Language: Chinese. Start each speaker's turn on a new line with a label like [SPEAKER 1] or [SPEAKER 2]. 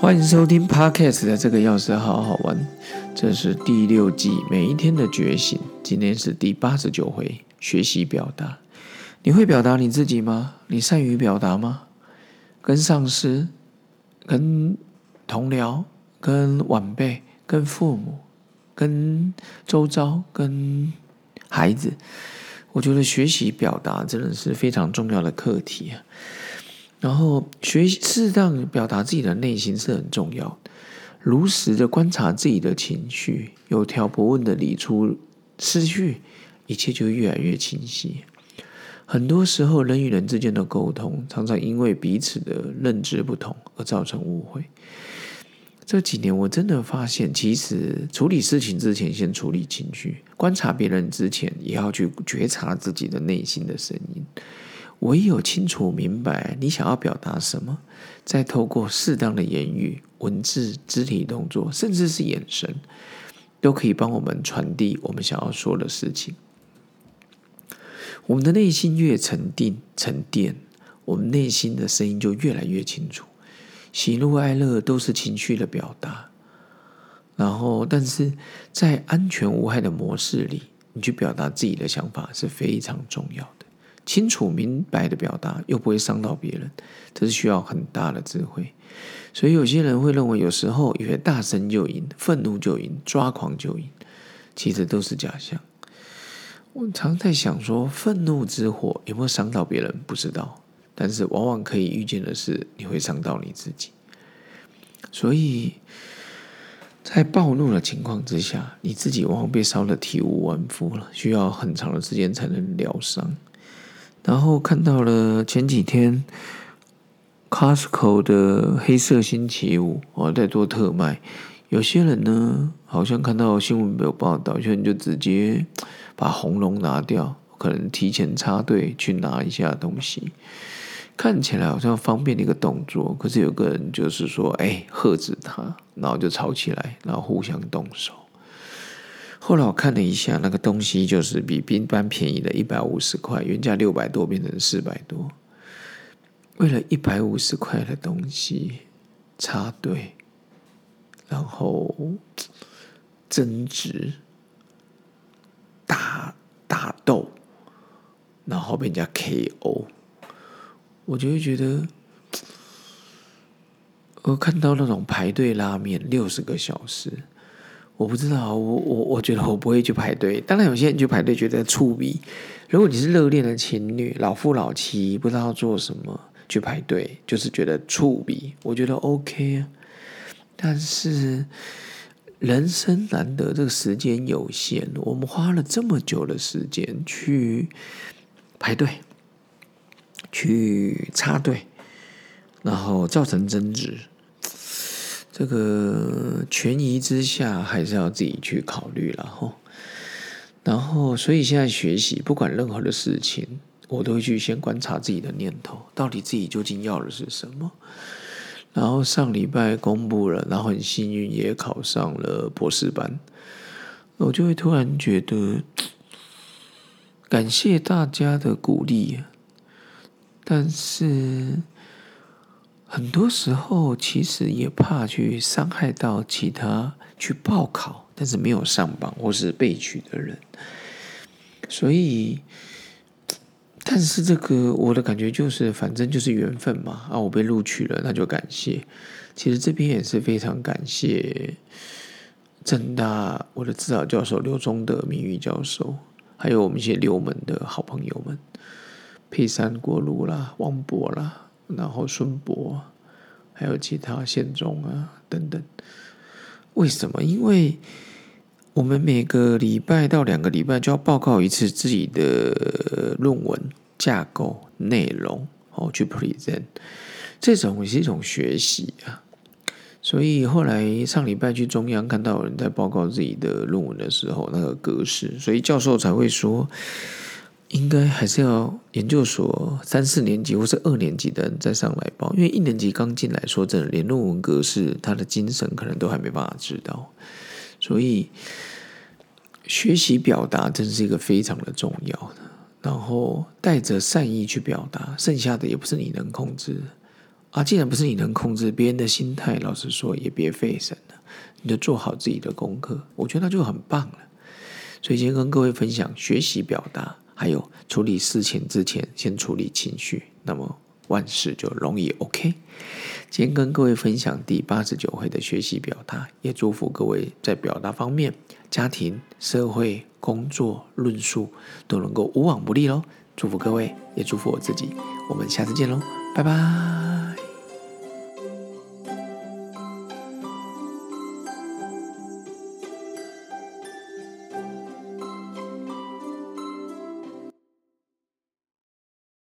[SPEAKER 1] 欢迎收听 Podcast 的这个钥匙好好玩，这是第六季每一天的觉醒，今天是第八十九回，学习表达。你会表达你自己吗？你善于表达吗？跟上司、跟同僚、跟晚辈、跟父母、跟周遭、跟孩子，我觉得学习表达真的是非常重要的课题啊。然后学习适当表达自己的内心是很重要，如实的观察自己的情绪，有条不紊的理出思绪，一切就越来越清晰。很多时候，人与人之间的沟通，常常因为彼此的认知不同而造成误会。这几年，我真的发现，其实处理事情之前，先处理情绪；观察别人之前，也要去觉察自己的内心的声音。唯有清楚明白你想要表达什么，再透过适当的言语、文字、肢体动作，甚至是眼神，都可以帮我们传递我们想要说的事情。我们的内心越沉定、沉淀，我们内心的声音就越来越清楚。喜怒哀乐都是情绪的表达，然后，但是在安全无害的模式里，你去表达自己的想法是非常重要的。清楚明白的表达，又不会伤到别人，这是需要很大的智慧。所以有些人会认为，有时候以为大声就赢，愤怒就赢，抓狂就赢，其实都是假象。我常在想，说愤怒之火有没有伤到别人，不知道。但是往往可以预见的是，你会伤到你自己。所以在暴怒的情况之下，你自己往往被烧得体无完肤了，需要很长的时间才能疗伤。然后看到了前几天，Costco 的黑色星期五哦在做特卖，有些人呢好像看到新闻没有报道，有些人就直接把红龙拿掉，可能提前插队去拿一下东西，看起来好像方便的一个动作，可是有个人就是说，哎，喝止他，然后就吵起来，然后互相动手。后来我看了一下，那个东西就是比冰般便宜的一百五十块，原价六百多变成四百多。为了一百五十块的东西插队，然后争执、打打斗，然后被人家 KO，我就会觉得，我看到那种排队拉面六十个小时。我不知道，我我我觉得我不会去排队。当然，有些人去排队觉得触鼻。如果你是热恋的情侣，老夫老妻，不知道做什么去排队，就是觉得触鼻。我觉得 OK 啊。但是人生难得，这个时间有限，我们花了这么久的时间去排队，去插队，然后造成争执。这个权宜之下，还是要自己去考虑了哈。然后，所以现在学习，不管任何的事情，我都会去先观察自己的念头，到底自己究竟要的是什么。然后上礼拜公布了，然后很幸运也考上了博士班，我就会突然觉得，感谢大家的鼓励，但是。很多时候，其实也怕去伤害到其他去报考但是没有上榜或是被取的人，所以，但是这个我的感觉就是，反正就是缘分嘛啊，我被录取了，那就感谢。其实这边也是非常感谢正大我的指导教授刘忠德名誉教授，还有我们一些留门的好朋友们，佩山国路啦，王博啦。然后孙博，还有其他县中啊等等，为什么？因为我们每个礼拜到两个礼拜就要报告一次自己的论文架构内容，哦，去 present，这种也是一种学习啊。所以后来上礼拜去中央看到有人在报告自己的论文的时候，那个格式，所以教授才会说。应该还是要研究所三四年级或是二年级的人再上来报，因为一年级刚进来，说真的，连论文格式他的精神可能都还没办法知道，所以学习表达真是一个非常的重要的。然后带着善意去表达，剩下的也不是你能控制。啊，既然不是你能控制别人的心态，老实说也别费神了，你就做好自己的功课，我觉得那就很棒了。所以今天跟各位分享学习表达，还有处理事情之前先处理情绪，那么万事就容易 OK。今天跟各位分享第八十九回的学习表达，也祝福各位在表达方面、家庭、社会、工作、论述都能够无往不利喽。祝福各位，也祝福我自己。我们下次见喽，拜拜。